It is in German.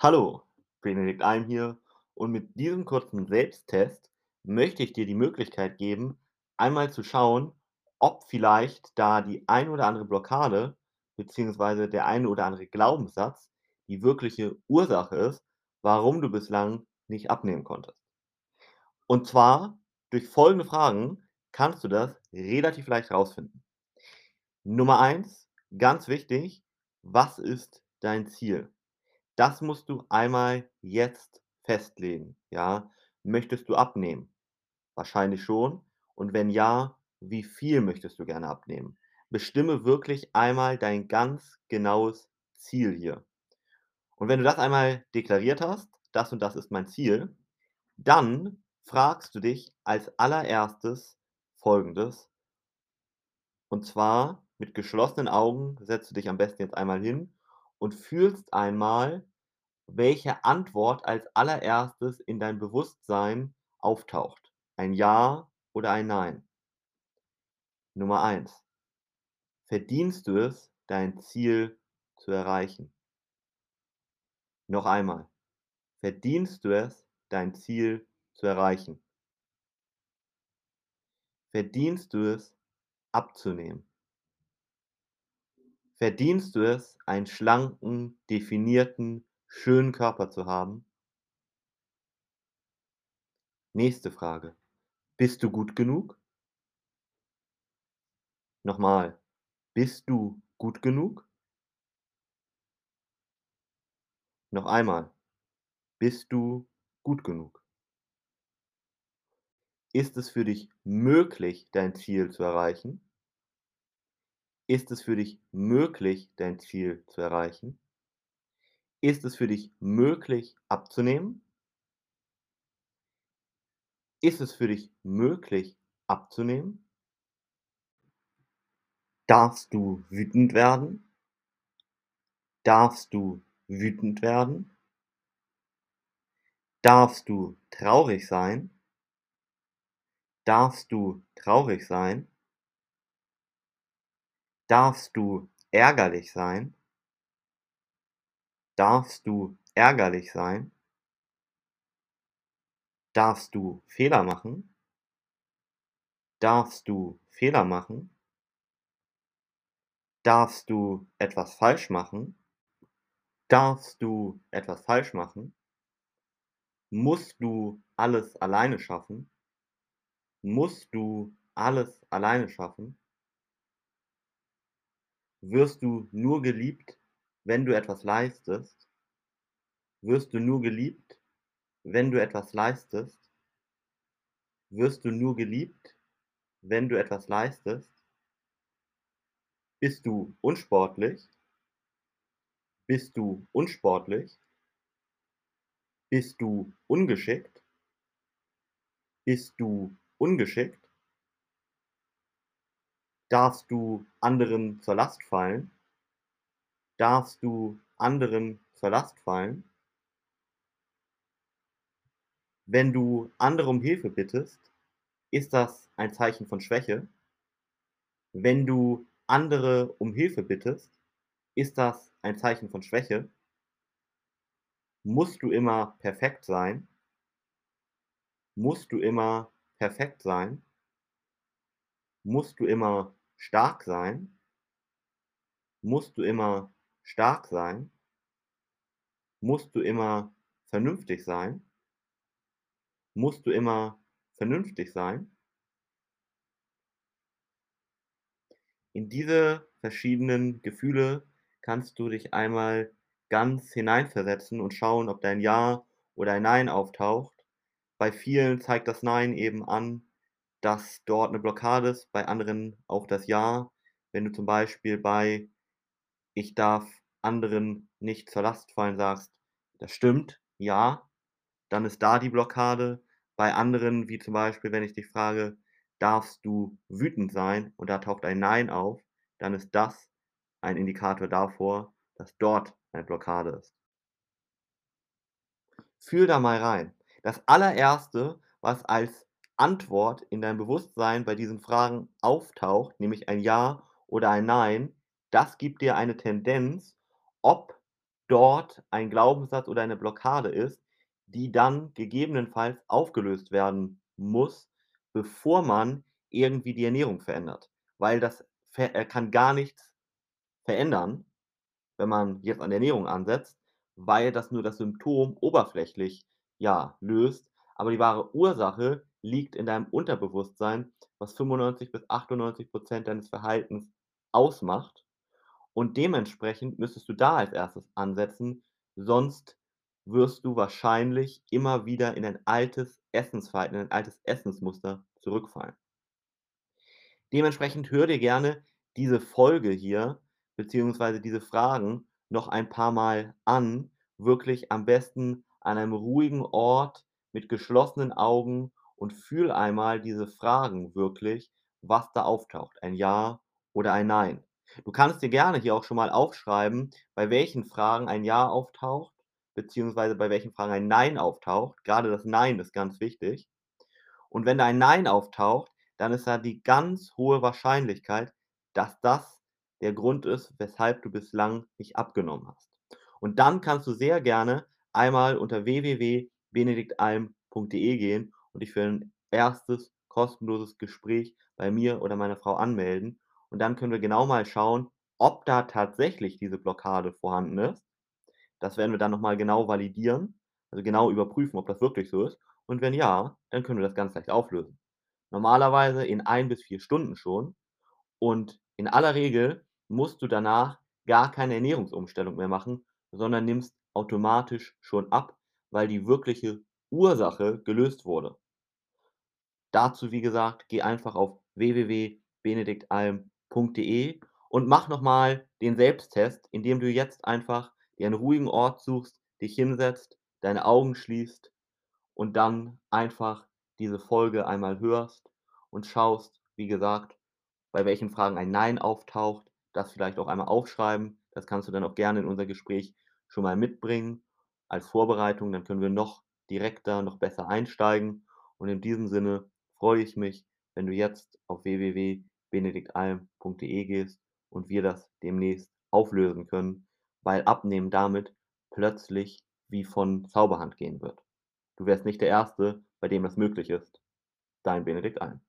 Hallo, Benedikt Alm hier und mit diesem kurzen Selbsttest möchte ich dir die Möglichkeit geben, einmal zu schauen, ob vielleicht da die ein oder andere Blockade beziehungsweise der eine oder andere Glaubenssatz die wirkliche Ursache ist, warum du bislang nicht abnehmen konntest. Und zwar durch folgende Fragen kannst du das relativ leicht rausfinden. Nummer eins, ganz wichtig: Was ist dein Ziel? Das musst du einmal jetzt festlegen, ja? Möchtest du abnehmen? Wahrscheinlich schon. Und wenn ja, wie viel möchtest du gerne abnehmen? Bestimme wirklich einmal dein ganz genaues Ziel hier. Und wenn du das einmal deklariert hast: „Das und das ist mein Ziel“, dann fragst du dich als Allererstes Folgendes und zwar mit geschlossenen Augen setzt du dich am besten jetzt einmal hin und fühlst einmal, welche Antwort als Allererstes in dein Bewusstsein auftaucht. Ein Ja oder ein Nein. Nummer eins: Verdienst du es, dein Ziel zu erreichen? Noch einmal: Verdienst du es, dein Ziel zu erreichen? Verdienst du es, abzunehmen? Verdienst du es, einen schlanken, definierten, schönen Körper zu haben? Nächste Frage: Bist du gut genug? Nochmal: Bist du gut genug? Noch einmal: Bist du gut genug? Ist es für dich möglich, dein Ziel zu erreichen? Ist es für dich möglich, dein Ziel zu erreichen? Ist es für dich möglich, abzunehmen? Ist es für dich möglich, abzunehmen? Darfst du wütend werden? Darfst du wütend werden? Darfst du traurig sein? Darfst du traurig sein? Darfst du ärgerlich sein? Darfst du ärgerlich sein? Darfst du Fehler machen? Darfst du Fehler machen? Darfst du etwas falsch machen? Darfst du etwas falsch machen? Musst du alles alleine schaffen? Musst du alles alleine schaffen? Wirst du nur geliebt, wenn du etwas leistest? Wirst du nur geliebt, wenn du etwas leistest? Wirst du nur geliebt, wenn du etwas leistest? Bist du unsportlich? Bist du unsportlich? Bist du ungeschickt? Bist du ungeschickt? Darfst du anderen zur Last fallen? Darfst du anderen zur Last fallen? Wenn du andere um Hilfe bittest, ist das ein Zeichen von Schwäche? Wenn du andere um Hilfe bittest, ist das ein Zeichen von Schwäche? Musst du immer perfekt sein? Musst du immer perfekt sein? Musst du immer stark sein? Musst du immer stark sein? Musst du immer vernünftig sein? Musst du immer vernünftig sein? In diese verschiedenen Gefühle kannst du dich einmal ganz hineinversetzen und schauen, ob da ein Ja oder ein Nein auftaucht. Bei vielen zeigt das Nein eben an, dass dort 'ne Blockade ist, bei anderen auch das Ja. Wenn du zum Beispiel bei „Ich darf anderen nicht zur Last fallen“ sagst, das stimmt, ja, dann ist da die Blockade. Bei anderen, wie zum Beispiel, wenn ich dich frage: „Darfst du wütend sein?“ und da taucht ein Nein auf, dann ist das ein Indikator davor, dass dort eine Blockade ist. Fühl da mal rein. Das Allererste, was als Antwort in deinem Bewusstsein bei diesen Fragen auftaucht, nämlich ein Ja oder ein Nein, das gibt dir eine Tendenz, ob dort ein Glaubenssatz oder eine Blockade ist, die dann gegebenenfalls aufgelöst werden muss, bevor man irgendwie die Ernährung verändert. Weil das äh, kann gar nichts verändern, wenn man jetzt an der Ernährung ansetzt, weil das nur das Symptom oberflächlich, ja, löst. Aber die wahre Ursache liegt in deinem Unterbewusstsein, was 95 bis 98% deines Verhaltens ausmacht. Und dementsprechend müsstest du da als Erstes ansetzen, sonst wirst du wahrscheinlich immer wieder in ein altes Essensverhalten, in ein altes Essensmuster zurückfallen. Dementsprechend hör dir gerne diese Folge hier beziehungsweise diese Fragen noch ein paar Mal an, wirklich am besten an einem ruhigen Ort mit geschlossenen Augen und fühl einmal diese Fragen wirklich, was da auftaucht, ein Ja oder ein Nein. Du kannst dir gerne hier auch schon mal aufschreiben, bei welchen Fragen ein Ja auftaucht, beziehungsweise bei welchen Fragen ein Nein auftaucht. Gerade das Nein ist ganz wichtig. Und wenn da ein Nein auftaucht, dann ist da die ganz hohe Wahrscheinlichkeit, dass das der Grund ist, weshalb du bislang nicht abgenommen hast. Und dann kannst du sehr gerne einmal unter www.benediktalm.de gehen und dich für ein erstes kostenloses Gespräch bei mir oder meiner Frau anmelden. Und dann können wir genau mal schauen, ob da tatsächlich diese Blockade vorhanden ist. Das werden wir dann nochmal genau validieren, also genau überprüfen, ob das wirklich so ist. Und wenn ja, dann können wir das ganz leicht auflösen. Normalerweise in ein bis vier Stunden schon. Und in aller Regel musst du danach gar keine Ernährungsumstellung mehr machen, sondern nimmst automatisch schon ab, weil die wirkliche Ursache gelöst wurde. Dazu, wie gesagt, geh einfach auf www.benediktalm.de und mach nochmal den Selbsttest, indem du jetzt einfach dir einen ruhigen Ort suchst, dich hinsetzt, deine Augen schließt und dann einfach diese Folge einmal hörst und schaust, wie gesagt, bei welchen Fragen ein Nein auftaucht, das vielleicht auch einmal aufschreiben. Das kannst du dann auch gerne in unser Gespräch schon mal mitbringen als Vorbereitung. Dann können wir noch direkter, noch besser einsteigen. Und in diesem Sinne freue ich mich, wenn du jetzt auf www.benediktalm.de gehst und wir das demnächst auflösen können, weil Abnehmen damit plötzlich wie von Zauberhand gehen wird. Du wärst nicht der Erste, bei dem das möglich ist. Dein Benedikt Alm.